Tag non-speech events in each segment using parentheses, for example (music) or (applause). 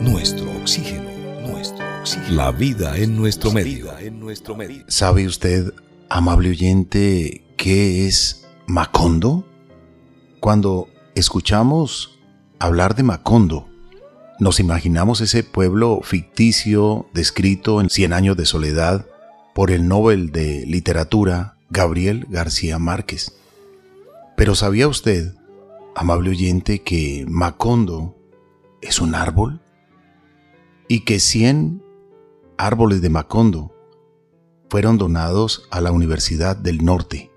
nuestro oxígeno, nuestro oxígeno. La vida en nuestro medio. en nuestro medio. ¿Sabe usted, amable oyente, qué es Macondo? Cuando escuchamos hablar de Macondo, nos imaginamos ese pueblo ficticio descrito en Cien años de soledad por el Nobel de Literatura Gabriel García Márquez. Pero ¿sabía usted, amable oyente, que Macondo es un árbol? Y que 100 árboles de Macondo fueron donados a la Universidad del Norte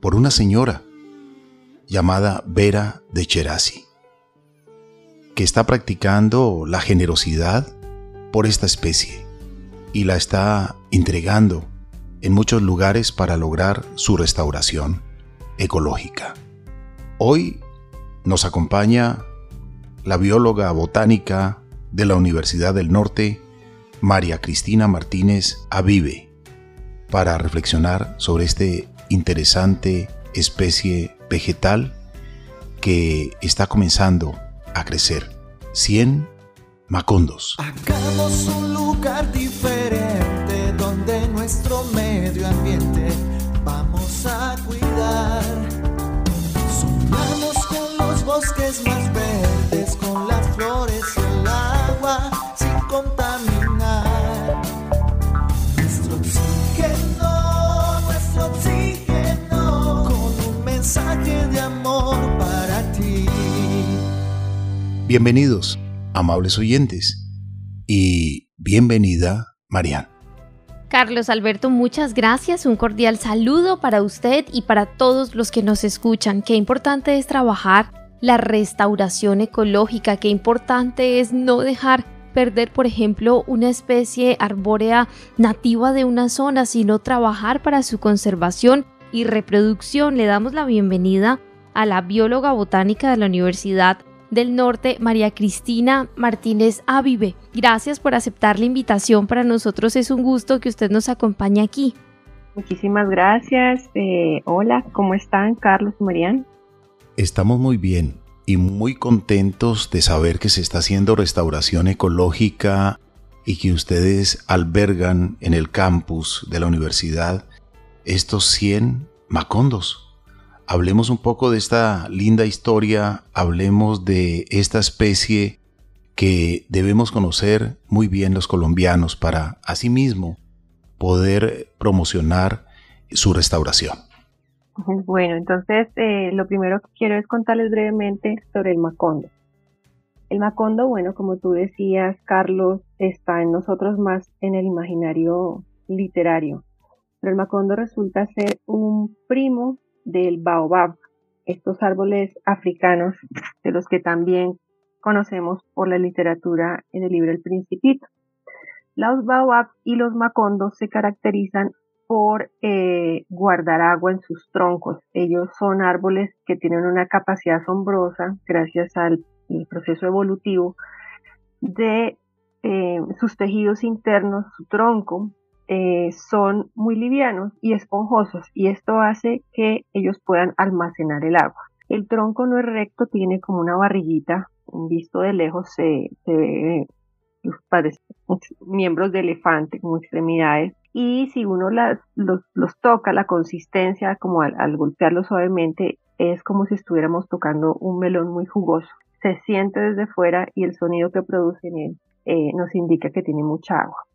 por una señora llamada Vera de Cherasi que está practicando la generosidad por esta especie y la está entregando en muchos lugares para lograr su restauración ecológica. Hoy nos acompaña la bióloga botánica de la Universidad del Norte, María Cristina Martínez Avive, para reflexionar sobre este interesante especie vegetal que está comenzando a crecer. 100 Macondos. Hagamos un lugar diferente donde nuestro medio ambiente vamos a cuidar. Sumamos con los bosques más verdes, Bienvenidos, amables oyentes, y bienvenida, Marian. Carlos Alberto, muchas gracias. Un cordial saludo para usted y para todos los que nos escuchan. Qué importante es trabajar la restauración ecológica, qué importante es no dejar perder, por ejemplo, una especie arbórea nativa de una zona, sino trabajar para su conservación y reproducción. Le damos la bienvenida a la bióloga botánica de la Universidad del Norte, María Cristina Martínez Avive. Gracias por aceptar la invitación. Para nosotros es un gusto que usted nos acompañe aquí. Muchísimas gracias. Eh, hola, ¿cómo están Carlos y Marian? Estamos muy bien y muy contentos de saber que se está haciendo restauración ecológica y que ustedes albergan en el campus de la universidad estos 100 macondos hablemos un poco de esta linda historia, hablemos de esta especie que debemos conocer muy bien los colombianos para asimismo poder promocionar su restauración. Bueno, entonces eh, lo primero que quiero es contarles brevemente sobre el macondo. El macondo, bueno, como tú decías, Carlos, está en nosotros más en el imaginario literario, pero el macondo resulta ser un primo del baobab, estos árboles africanos de los que también conocemos por la literatura en el libro El Principito. Los baobab y los macondos se caracterizan por eh, guardar agua en sus troncos. Ellos son árboles que tienen una capacidad asombrosa, gracias al proceso evolutivo, de eh, sus tejidos internos, su tronco, eh, son muy livianos y esponjosos y esto hace que ellos puedan almacenar el agua. El tronco no es recto, tiene como una barriguita, visto de lejos se, ve parece, miembros de elefante como extremidades y si uno los, toca, la consistencia como al, golpearlo suavemente es como si estuviéramos tocando un melón muy jugoso. Se siente desde fuera y el sonido que produce en él eh, nos indica que tiene mucha agua.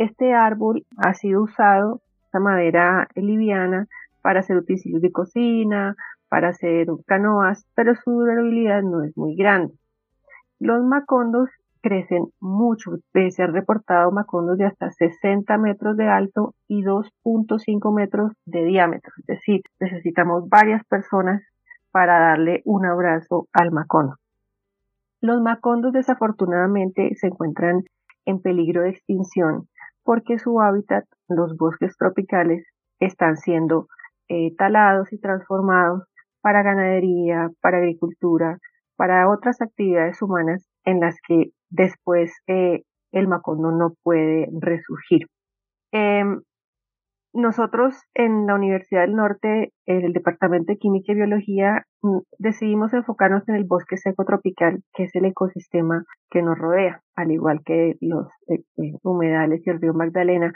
Este árbol ha sido usado, esta madera liviana, para hacer utensilios de cocina, para hacer canoas, pero su durabilidad no es muy grande. Los macondos crecen mucho, se han reportado macondos de hasta 60 metros de alto y 2.5 metros de diámetro, es decir, necesitamos varias personas para darle un abrazo al macondo. Los macondos desafortunadamente se encuentran en peligro de extinción porque su hábitat, los bosques tropicales, están siendo eh, talados y transformados para ganadería, para agricultura, para otras actividades humanas en las que después eh, el macondo no puede resurgir. Em, nosotros en la Universidad del Norte, en el Departamento de Química y Biología, mm, decidimos enfocarnos en el bosque seco tropical, que es el ecosistema que nos rodea, al igual que los eh, eh, humedales y el río Magdalena.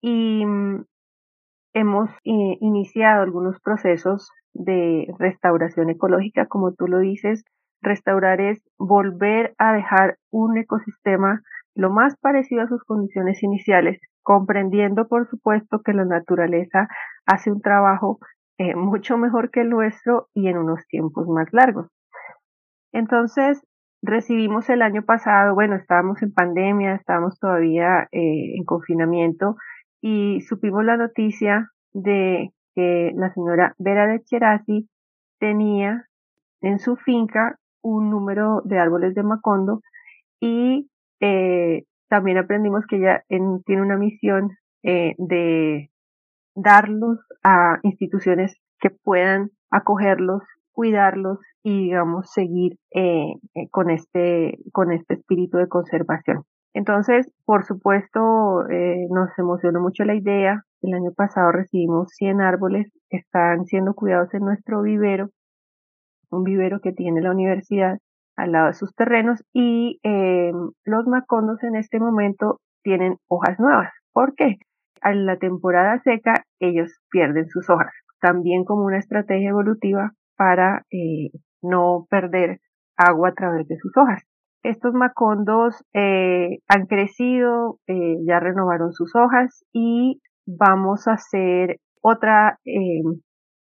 Y mm, hemos eh, iniciado algunos procesos de restauración ecológica, como tú lo dices. Restaurar es volver a dejar un ecosistema lo más parecido a sus condiciones iniciales, comprendiendo por supuesto que la naturaleza hace un trabajo eh, (laughs) mucho mejor que el nuestro y en unos tiempos más largos. Entonces, recibimos el año pasado, bueno, estábamos en pandemia, estábamos todavía eh, en confinamiento y supimos la noticia de que la señora Vera de Cherasi tenía en su finca un número de árboles de Macondo y eh, también aprendimos que ella tiene una misión eh, de darlos a instituciones que puedan acogerlos, cuidarlos y digamos seguir eh, eh, con este con este espíritu de conservación. Entonces, por supuesto, eh, nos emocionó mucho la idea. El año pasado recibimos 100 árboles que están siendo cuidados en nuestro vivero, un vivero que tiene la universidad al lado de sus terrenos y eh, los macondos en este momento tienen hojas nuevas. ¿Por qué? En la temporada seca ellos pierden sus hojas, también como una estrategia evolutiva para eh, no perder agua a través de sus hojas. Estos macondos eh, han crecido, eh, ya renovaron sus hojas y vamos a hacer otra, eh,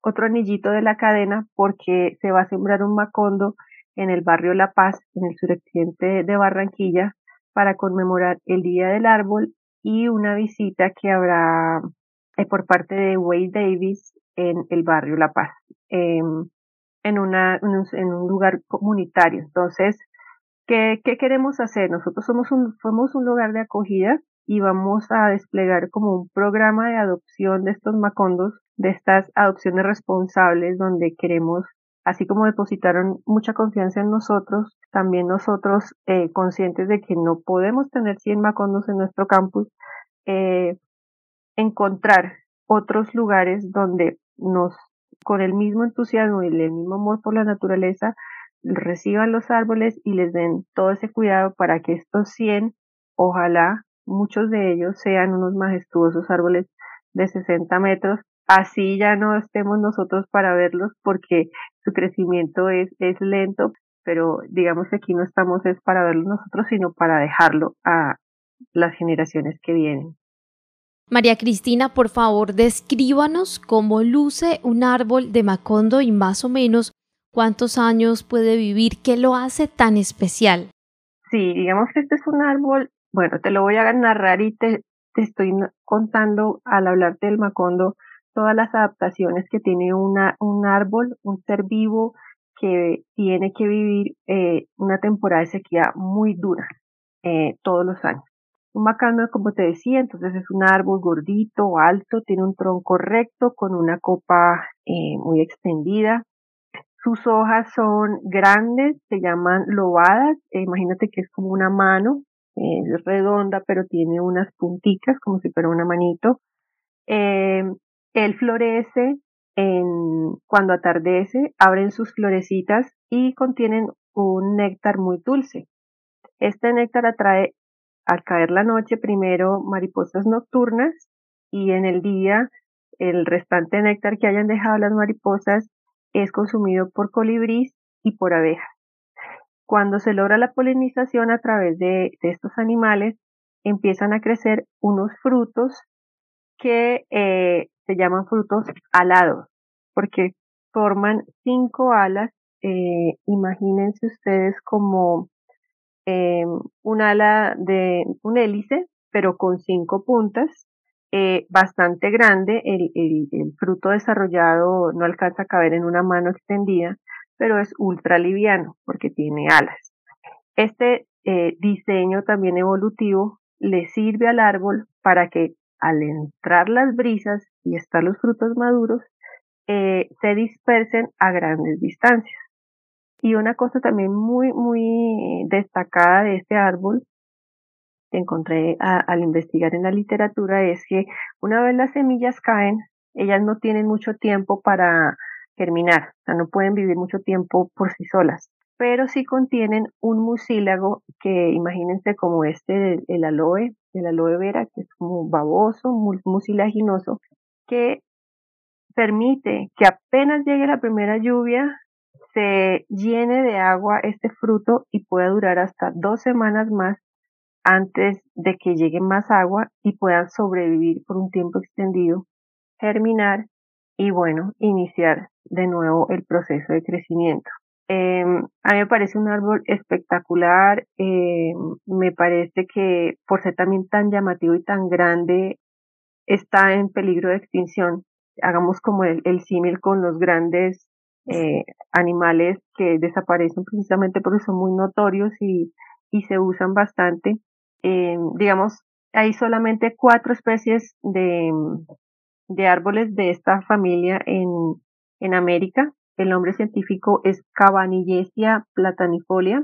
otro anillito de la cadena porque se va a sembrar un macondo en el barrio La Paz, en el suroccidente de Barranquilla, para conmemorar el Día del Árbol y una visita que habrá eh, por parte de Wade Davis en el barrio La Paz, em, en, una, en un lugar comunitario. Entonces, ¿qué, ¿qué, queremos hacer? Nosotros somos un, somos un lugar de acogida y vamos a desplegar como un programa de adopción de estos macondos, de estas adopciones responsables, donde queremos así como depositaron mucha confianza en nosotros, también nosotros eh, conscientes de que no podemos tener 100 macondos en nuestro campus, eh, encontrar otros lugares donde nos, con el mismo entusiasmo y el mismo amor por la naturaleza, reciban los árboles y les den todo ese cuidado para que estos 100, ojalá muchos de ellos sean unos majestuosos árboles de 60 metros así ya no estemos nosotros para verlos porque su crecimiento es, es lento, pero digamos que aquí no estamos es para verlo nosotros, sino para dejarlo a las generaciones que vienen. María Cristina, por favor, descríbanos cómo luce un árbol de Macondo y más o menos cuántos años puede vivir, qué lo hace tan especial. Sí, digamos que este es un árbol, bueno, te lo voy a narrar y te, te estoy contando al hablarte del Macondo todas las adaptaciones que tiene un árbol, un ser vivo que tiene que vivir eh, una temporada de sequía muy dura eh, todos los años. Un macano, como te decía, entonces es un árbol gordito, alto, tiene un tronco recto con una copa eh, muy extendida. Sus hojas son grandes, se llaman lobadas. imagínate que es como una mano, es redonda, pero tiene unas punticas como si fuera una manito. Él florece en, cuando atardece, abren sus florecitas y contienen un néctar muy dulce. Este néctar atrae al caer la noche primero mariposas nocturnas y en el día el restante néctar que hayan dejado las mariposas es consumido por colibrís y por abejas. Cuando se logra la polinización a través de, de estos animales, empiezan a crecer unos frutos que eh, se llaman frutos alados, porque forman cinco alas. Eh, imagínense ustedes como eh, un ala de un hélice, pero con cinco puntas, eh, bastante grande. El, el, el, fruto desarrollado no alcanza a caber en una mano extendida, pero es ultra liviano porque tiene alas. Este eh, diseño también evolutivo le sirve al árbol para que al entrar las brisas y estar los frutos maduros, eh, se dispersen a grandes distancias. Y una cosa también muy, muy destacada de este árbol que encontré al investigar en la literatura es que una vez las semillas caen, ellas no tienen mucho tiempo para germinar, o sea, no pueden vivir mucho tiempo por sí solas, pero sí contienen un mucílago que imagínense como este el aloe, el aloe vera, que es como baboso, mucilaginoso, que permite que apenas llegue la primera lluvia, se llene de agua este fruto y pueda durar hasta dos semanas más antes de que llegue más agua y puedan sobrevivir por un tiempo extendido, germinar y bueno, iniciar de nuevo el proceso de crecimiento. Em, a mí me parece un árbol espectacular, em, me parece que por ser también tan llamativo y tan grande, está en peligro de extinción. Hagamos como el, el símil con los grandes eh, animales que desaparecen precisamente porque son muy notorios y, y se usan bastante. Eh, digamos, hay solamente cuatro especies de, de árboles de esta familia en, en América. El nombre científico es Cabanillesia platanifolia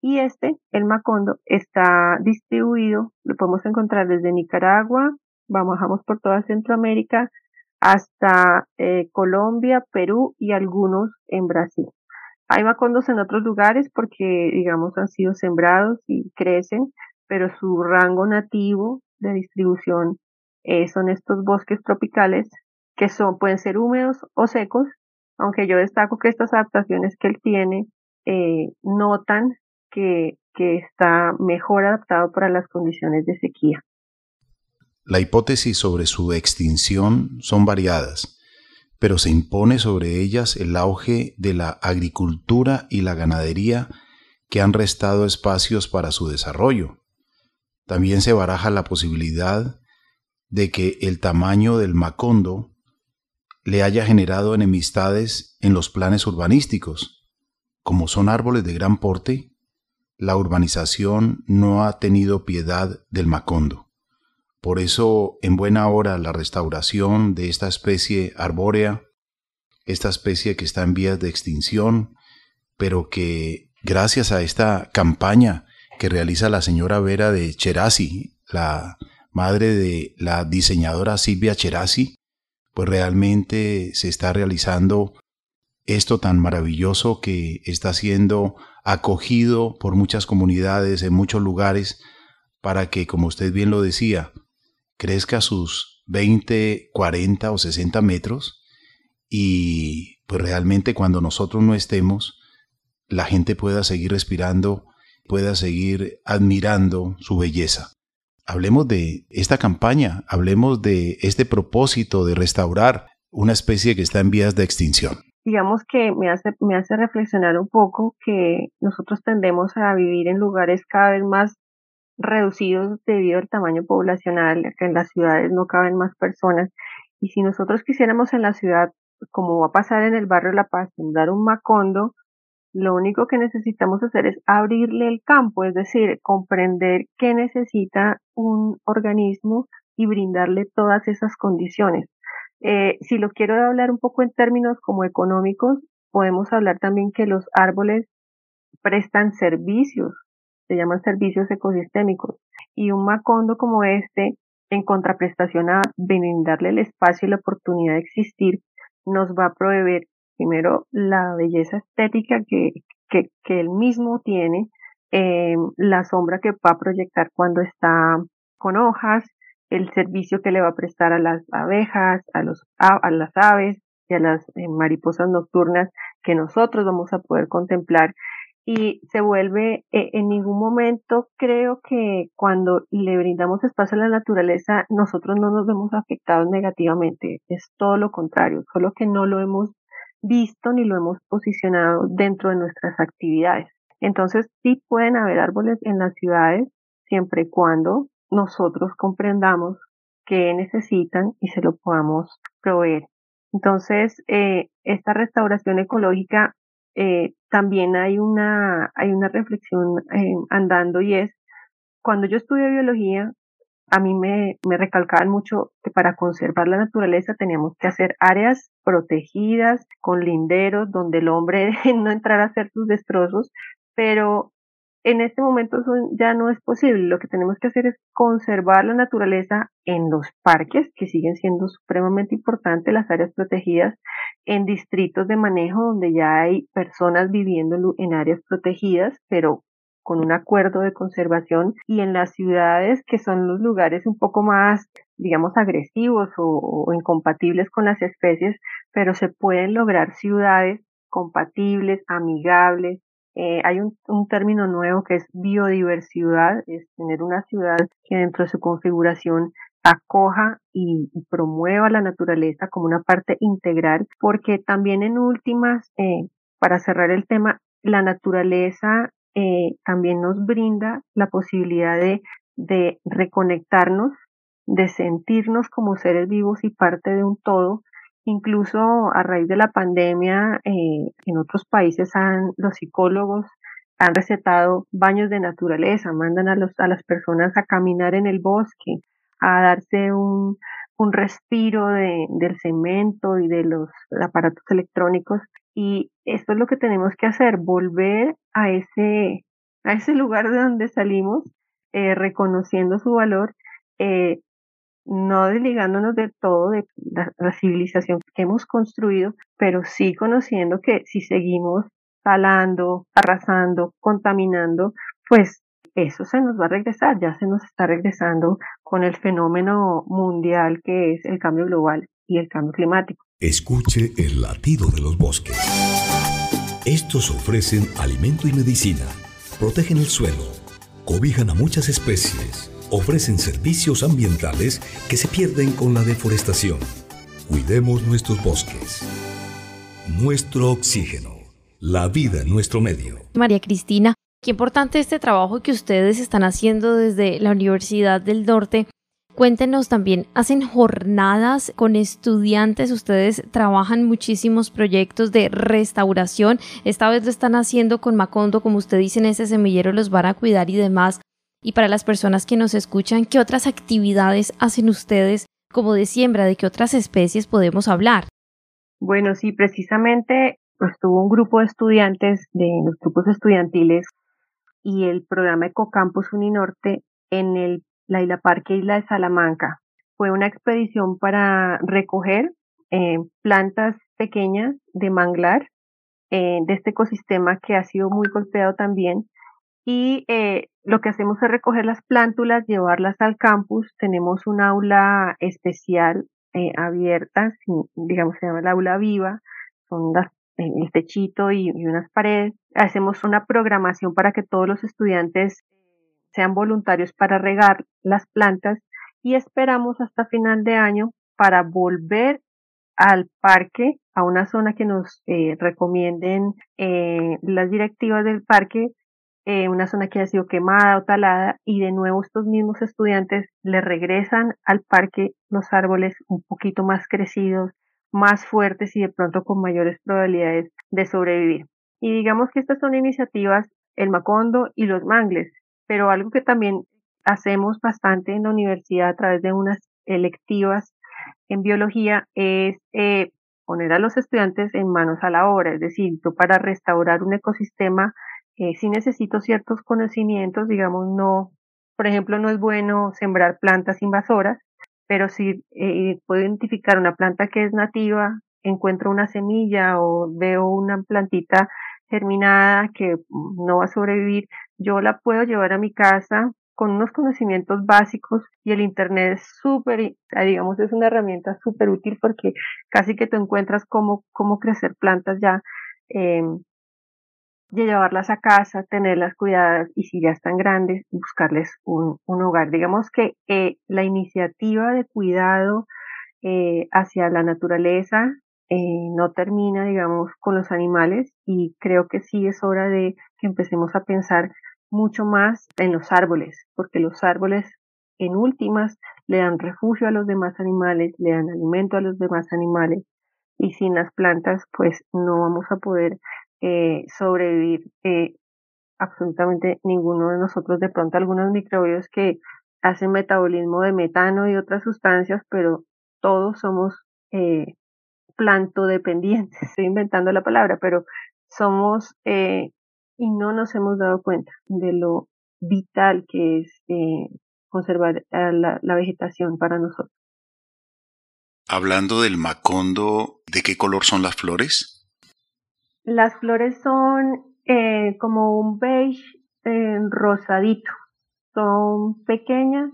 y este, el macondo, está distribuido, lo podemos encontrar desde Nicaragua, vamos, por toda Centroamérica hasta eh, Colombia, Perú y algunos en Brasil. Hay macondos en otros lugares porque, digamos, han sido sembrados y crecen, pero su rango nativo de distribución eh, son estos bosques tropicales que son, pueden ser húmedos o secos, aunque yo destaco que estas adaptaciones que él tiene eh, notan que, que está mejor adaptado para las condiciones de sequía. La hipótesis sobre su extinción son variadas, pero se impone sobre ellas el auge de la agricultura y la ganadería que han restado espacios para su desarrollo. También se baraja la posibilidad de que el tamaño del Macondo le haya generado enemistades en los planes urbanísticos. Como son árboles de gran porte, la urbanización no ha tenido piedad del Macondo. Por eso, en buena hora, la restauración de esta especie arbórea, esta especie que está en vías de extinción, pero que gracias a esta campaña que realiza la señora Vera de Cherasi, la madre de la diseñadora Silvia Cherasi, pues realmente se está realizando esto tan maravilloso que está siendo acogido por muchas comunidades en muchos lugares para que, como usted bien lo decía, crezca sus 20, 40 o 60 metros y pues realmente cuando nosotros no estemos, la gente pueda seguir respirando, pueda seguir admirando su belleza. Hablemos de esta campaña, hablemos de este propósito de restaurar una especie que está en vías de extinción. Digamos que me hace, me hace reflexionar un poco que nosotros tendemos a vivir en lugares cada vez más reducidos debido al tamaño poblacional, que en las ciudades no caben más personas. Y si nosotros quisiéramos en la ciudad, como va a pasar en el barrio La Paz, dar un macondo, lo único que necesitamos hacer es abrirle el campo, es decir, comprender qué necesita un organismo y brindarle todas esas condiciones. Eh, si lo quiero hablar un poco en términos como económicos, podemos hablar también que los árboles prestan servicios se llaman servicios ecosistémicos. Y un macondo como este, en contraprestación a brindarle el espacio y la oportunidad de existir, nos va a proveer primero la belleza estética que, que, que él mismo tiene, eh, la sombra que va a proyectar cuando está con hojas, el servicio que le va a prestar a las abejas, a, los, a, las aves y a las eh, mariposas nocturnas que nosotros vamos a poder contemplar. Y se vuelve eh, en ningún momento creo que cuando le brindamos espacio a la naturaleza nosotros no nos vemos afectados negativamente. Es todo lo contrario solo que no lo hemos visto ni lo hemos posicionado dentro de nuestras actividades. Entonces sí pueden haber árboles en las ciudades siempre y cuando nosotros comprendamos qué necesitan y se lo podamos proveer. Entonces eh, esta restauración ecológica eh, también hay una, hay una reflexión eh, andando y es, cuando yo estudié biología, a mí me, me recalcaban mucho que para conservar la naturaleza teníamos que hacer áreas protegidas, con linderos, donde el hombre (laughs) no entrara a hacer sus destrozos, pero en este momento ya no es posible. Lo que tenemos que hacer es conservar la naturaleza en los parques, que siguen siendo supremamente importantes, las áreas protegidas, en distritos de manejo donde ya hay personas viviendo en áreas protegidas, pero con un acuerdo de conservación y en las ciudades que son los lugares un poco más, digamos, agresivos o, incompatibles con las especies, pero se pueden lograr ciudades compatibles, amigables. Eh, hay un, término nuevo que es biodiversidad, es tener una ciudad que dentro de su configuración acoja y, promueva la naturaleza como una parte integral, porque también en últimas, eh, para cerrar el tema, la naturaleza eh, también nos brinda la posibilidad de, de reconectarnos, de sentirnos como seres vivos y parte de un todo. Incluso a raíz de la pandemia, eh, en otros países han, los psicólogos han recetado baños de naturaleza, mandan a, los, a las personas a caminar en el bosque, a darse un, un respiro de, del cemento y de los aparatos electrónicos y esto es lo que tenemos que hacer, volver a ese, a ese lugar de donde salimos, eh, reconociendo su valor, eh, no desligándonos de todo de la, civilización que hemos construido, pero sí conociendo que si seguimos talando, arrasando, contaminando, pues eso se nos va a regresar, ya se nos está regresando con el fenómeno mundial que es el cambio global y el cambio climático. Escuche el latido de los bosques. Estos ofrecen alimento y medicina, protegen el suelo, cobijan a muchas especies, ofrecen servicios ambientales que se pierden con la deforestación. Cuidemos nuestros bosques. Nuestro oxígeno. La vida en nuestro medio. María Cristina, qué importante este trabajo que ustedes están haciendo desde la Universidad del Norte Cuéntenos también, ¿hacen jornadas con estudiantes? Ustedes trabajan muchísimos proyectos de restauración. Esta vez lo están haciendo con Macondo, como usted dice, en ese semillero los van a cuidar y demás. Y para las personas que nos escuchan, ¿qué otras actividades hacen ustedes como de siembra? ¿De qué otras especies podemos hablar? Bueno, sí, precisamente estuvo un grupo de estudiantes de los grupos estudiantiles y el programa Ecocampus Uninorte en el la Isla Parque Isla de Salamanca. Fue una expedición para recoger eh, plantas pequeñas de manglar eh, de este ecosistema que ha sido muy golpeado también. Y eh, lo que hacemos es recoger las plántulas, llevarlas al campus. Tenemos un aula especial abierta, digamos se llama el aula viva, son el techito y, unas paredes. Hacemos una programación para que todos los estudiantes sean voluntarios para regar las plantas y esperamos hasta final de año para volver al parque, a una zona que nos eh, recomienden eh, las directivas del parque, eh, una zona que ha sido quemada o talada y de nuevo estos mismos estudiantes le regresan al parque los árboles un poquito más crecidos, más fuertes y de pronto con mayores probabilidades de sobrevivir. Y digamos que estas son iniciativas, el Macondo y los Mangles, pero algo que también hacemos bastante en la universidad a través de unas electivas en biología es eh, poner a los estudiantes en manos a la obra, es decir, yo para restaurar un ecosistema eh, sí necesito ciertos conocimientos, digamos, no, por ejemplo, no es bueno sembrar plantas invasoras, pero si eh, puedo identificar una planta que es nativa, encuentro una semilla o veo una plantita germinada que no va a sobrevivir, yo la puedo llevar a mi casa con unos conocimientos básicos y el Internet es súper, digamos, es una herramienta súper útil porque casi que tú encuentras cómo, cómo crecer plantas ya, eh, llevarlas a casa, tenerlas cuidadas y si ya están grandes, buscarles un, un hogar. Digamos que eh, la iniciativa de cuidado eh, hacia la naturaleza eh, no termina, digamos, con los animales y creo que sí es hora de empecemos a pensar mucho más en los árboles, porque los árboles en últimas le dan refugio a los demás animales, le dan alimento a los demás animales y sin las plantas pues no vamos a poder eh, sobrevivir eh, absolutamente ninguno de nosotros, de pronto algunos microbios que hacen metabolismo de metano y otras sustancias, pero todos somos eh, plantodependientes, (laughs) estoy inventando la palabra, pero somos eh, y no nos hemos dado cuenta de lo vital que es eh, conservar la, la vegetación para nosotros. Hablando del macondo, ¿de qué color son las flores? Las flores son eh, como un beige eh, rosadito. Son pequeñas.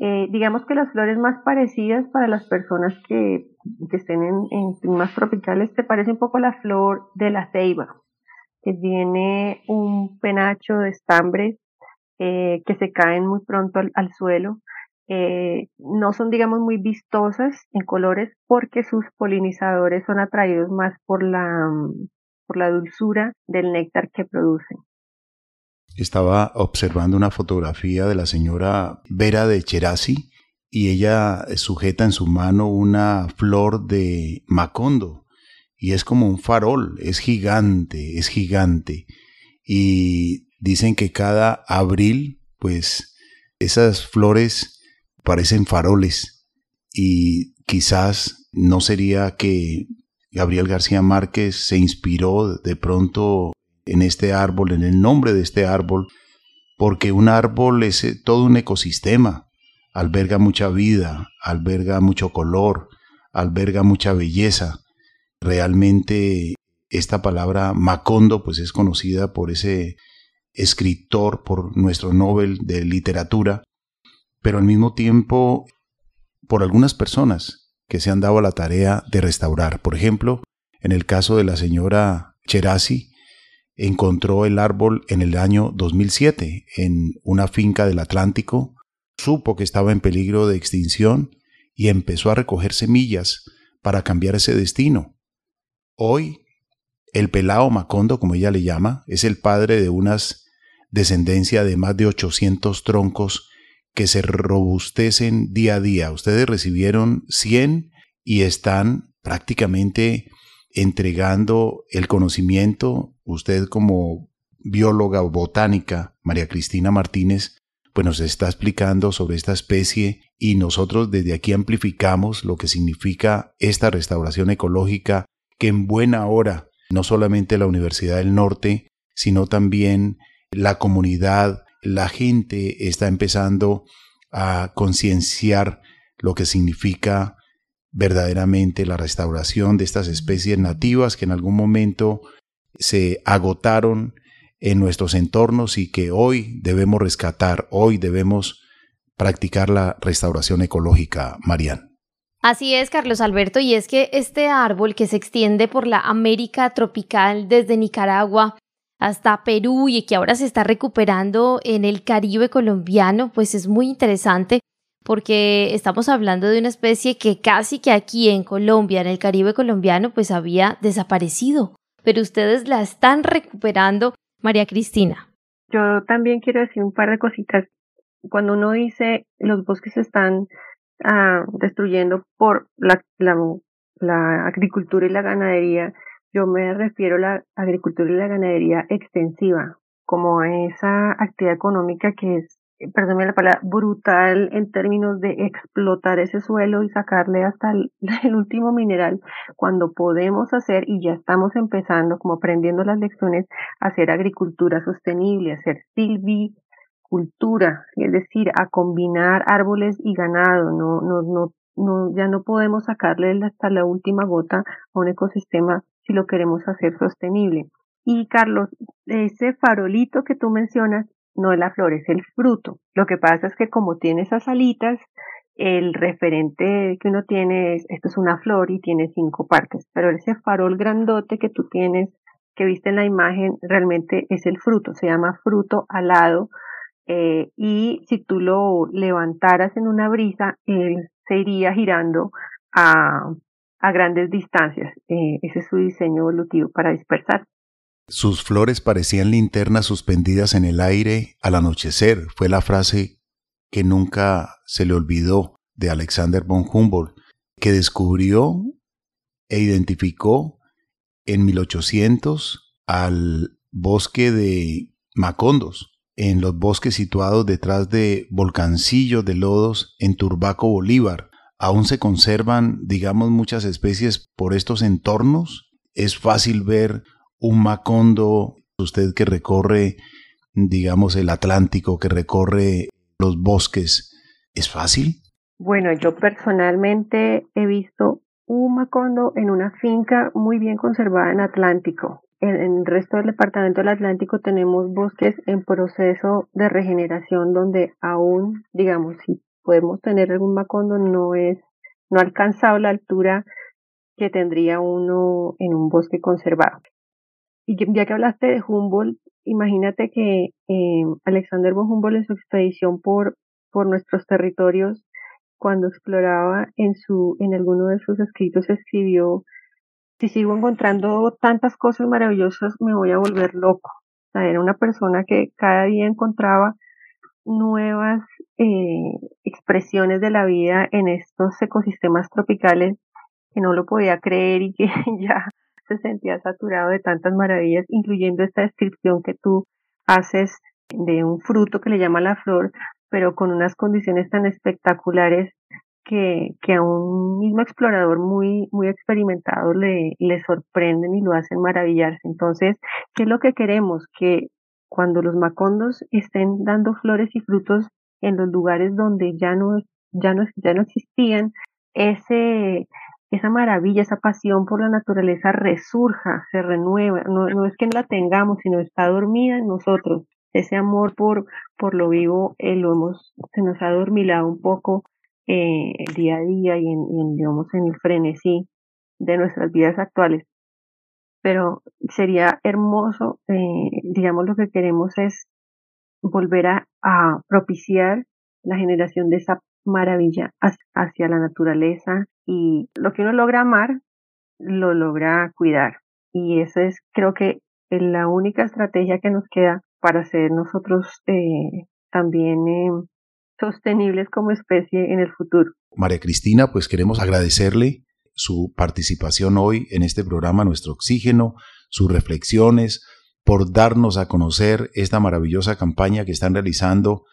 Eh, digamos que las flores más parecidas para las personas que, que estén en, en, climas tropicales te parece un poco la flor de la ceiba, que tiene un penacho de estambres eh, que se caen muy pronto al, suelo. Eh, no son, digamos, muy vistosas en colores porque sus polinizadores son atraídos más por la, por la dulzura del néctar que producen. Estaba observando una fotografía de la señora Vera de Cherasi y ella sujeta en su mano una flor de macondo y es como un farol, es gigante, es gigante. Y dicen que cada abril, pues esas flores parecen faroles y quizás no sería que Gabriel García Márquez se inspiró de pronto en este árbol, en el nombre de este árbol, porque un árbol es eh, todo un ecosistema, alberga mucha vida, alberga mucho color, alberga mucha belleza. Realmente esta palabra Macondo pues es conocida por ese escritor, por nuestro Nobel de literatura, pero al mismo tiempo por algunas personas que se han dado la tarea de restaurar. Por ejemplo, en el caso de la señora Cherasi, encontró el árbol en el año 2007 en una finca del Atlántico, supo que estaba en peligro de extinción y empezó a recoger semillas para cambiar ese destino. Hoy, el pelao Macondo, como ella le llama, es el padre de unas descendencia de más de 800 troncos que se robustecen día a día. Ustedes recibieron 100 y están prácticamente entregando el conocimiento. Usted como bióloga botánica, María Cristina Martínez, pues nos está explicando sobre esta especie y nosotros desde aquí amplificamos lo que significa esta restauración ecológica que en buena hora no solamente la Universidad del Norte, sino también la comunidad la gente está empezando a concienciar lo que significa verdaderamente la restauración de estas especies nativas que en algún momento se agotaron en nuestros entornos y que hoy debemos rescatar, hoy debemos practicar la restauración ecológica, Marian. Así es, Carlos Alberto, y es que este árbol que se extiende por la América tropical desde Nicaragua hasta Perú y que ahora se está recuperando en el Caribe colombiano, pues es muy interesante porque estamos hablando de una especie que casi que aquí en Colombia, en el Caribe colombiano, pues había desaparecido, pero ustedes la están recuperando, María Cristina. Yo también quiero decir un par de cositas. Cuando uno dice los bosques están ah, destruyendo por la, la, la agricultura y la ganadería, yo me refiero a la agricultura y la ganadería extensiva, como esa actividad económica que es, perdónme la palabra, brutal en términos de explotar ese suelo y sacarle hasta (laughs) el, último mineral, cuando podemos hacer, y ya estamos empezando, como aprendiendo las lecciones, hacer agricultura sostenible, hacer silvicultura, es decir, a combinar árboles y ganado, no, no, no, no, ya no podemos sacarle hasta la última gota a un ecosistema si lo queremos hacer sostenible. Y Carlos, ese farolito que tú mencionas no es la flor, es el fruto. Lo que pasa es que como tiene esas alitas, el referente que uno tiene es, esto es una flor y tiene cinco partes, pero ese farol grandote que tú tienes, que viste en la imagen, realmente es el fruto, se llama fruto alado, eh, y si tú lo levantaras en una brisa, él se iría girando a, a grandes distancias. Eh, ese es su diseño evolutivo para dispersar. Sus flores parecían linternas suspendidas en el aire al anochecer, fue la frase que nunca se le olvidó de Alexander von Humboldt, que descubrió e identificó en 1800 al bosque de Macondos, en los bosques situados detrás de volcancillos de lodos en Turbaco, Bolívar, aún se conservan, digamos, muchas especies por estos entornos. Es fácil ver un macondo Usted que recorre, digamos, el Atlántico, que recorre los bosques, ¿es fácil? Bueno, yo personalmente he visto un macondo en una finca muy bien conservada en Atlántico. En, el resto del departamento del Atlántico tenemos bosques en proceso de regeneración donde aún, digamos, si podemos tener algún macondo, no es, no ha alcanzado la altura que tendría uno en un bosque conservado. Y ya que hablaste de Humboldt, imagínate que eh, Alexander von Humboldt en su expedición por, por nuestros territorios, cuando exploraba en su, en alguno de sus escritos escribió, si sigo encontrando tantas cosas maravillosas, me voy a volver loco. Era una persona que cada día encontraba nuevas eh, expresiones de la vida en estos ecosistemas tropicales que no lo podía creer y que (laughs) ya se sentía saturado de tantas maravillas, incluyendo esta descripción que tú haces de un fruto que le llama la flor, pero con unas condiciones tan espectaculares que, que a un mismo explorador muy, muy experimentado le, le sorprenden y lo hacen maravillarse. Entonces, ¿qué es lo que queremos? Que cuando los macondos estén dando flores y frutos en los lugares donde ya no, ya no, ya no existían, ese, esa maravilla, esa pasión por la naturaleza resurja, se renueva. No, no es que no la tengamos, sino está dormida en nosotros. Ese amor por, por lo vivo eh, lo hemos, se nos ha dormilado un poco eh, día a día y en, digamos, en el frenesí de nuestras vidas actuales. Pero sería hermoso, eh, digamos, lo que queremos es volver a, a propiciar la generación de esa maravilla hacia la naturaleza y lo que uno logra amar, lo logra cuidar. Y esa es, creo que, la única estrategia que nos queda para ser nosotros eh, también eh, sostenibles como especie en el futuro. María Cristina, pues queremos agradecerle su participación hoy en este programa Nuestro Oxígeno, sus reflexiones, por darnos a conocer esta maravillosa campaña que están realizando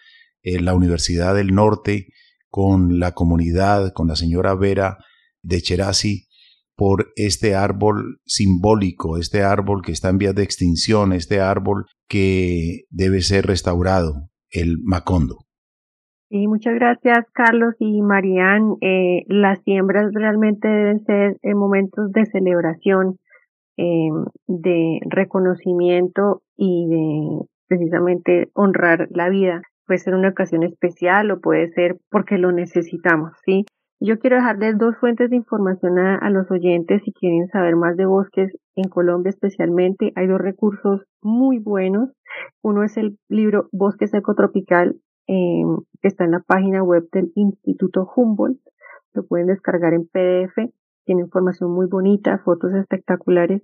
en la Universidad del Norte con la comunidad, con la señora Vera de Cherasi, por este árbol simbólico, este árbol que está en vías de extinción, este árbol que debe ser restaurado, el Macondo. Sí, muchas gracias Carlos y Marían. Eh, las siembras realmente deben ser en momentos de celebración, eh, de reconocimiento y de precisamente honrar la vida puede ser una ocasión especial o puede ser porque lo necesitamos, ¿sí? Yo quiero dejarles dos fuentes de información a, los oyentes si quieren saber más de bosques en Colombia especialmente. Hay dos recursos muy buenos. Uno es el libro Bosques Ecotropical, que está en la página web del Instituto Humboldt. Lo pueden descargar en PDF. Tiene información muy bonita, fotos espectaculares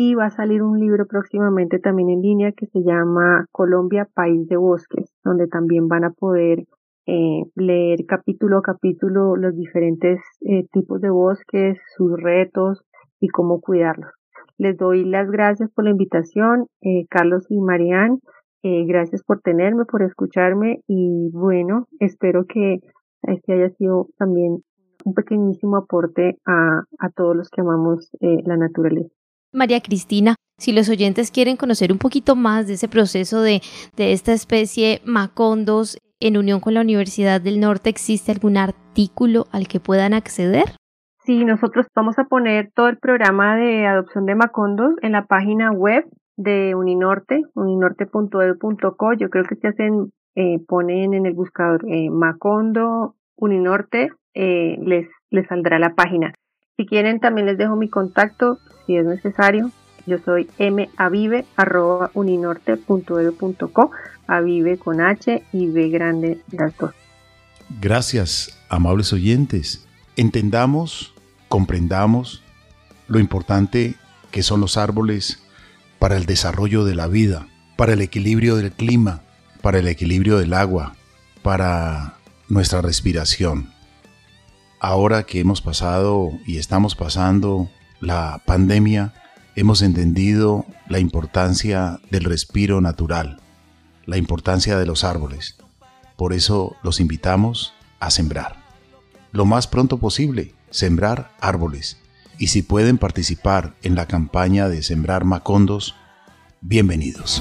y va a salir un libro próximamente también en línea que se llama Colombia, País de Bosques, donde también van a poder eh, leer capítulo a capítulo los diferentes eh, tipos de bosques, sus retos y cómo cuidarlos. Les doy las gracias por la invitación, eh, Carlos y Marianne. Gracias por tenerme, por escucharme y bueno, espero que este haya sido también un pequeñísimo aporte a, a todos los que amamos la naturaleza. María Cristina, si los oyentes quieren conocer un poquito más de ese proceso de, de esta especie Macondos en unión con la Universidad del Norte, ¿existe algún artículo al que puedan acceder? Sí, nosotros vamos a poner todo el programa de adopción de Macondos en la página web de Uninorte, uninorte.edu.co. Yo creo que se hacen, eh, ponen en el buscador eh, Macondo Uninorte, eh, les, les saldrá la página. Si quieren, también les dejo mi contacto si es necesario. Yo soy mavive.uninorte.edu.co, avive con H y B grande las dos. Gracias, amables oyentes. Entendamos, comprendamos lo importante que son los árboles para el desarrollo de la vida, para el equilibrio del clima, para el equilibrio del agua, para nuestra respiración ahora que hemos pasado y estamos pasando la pandemia, hemos entendido la importancia del respiro natural, la importancia de los árboles. Por eso los invitamos a sembrar. Lo más pronto posible, sembrar árboles. Y si pueden participar en la campaña de sembrar macondos, Bienvenidos.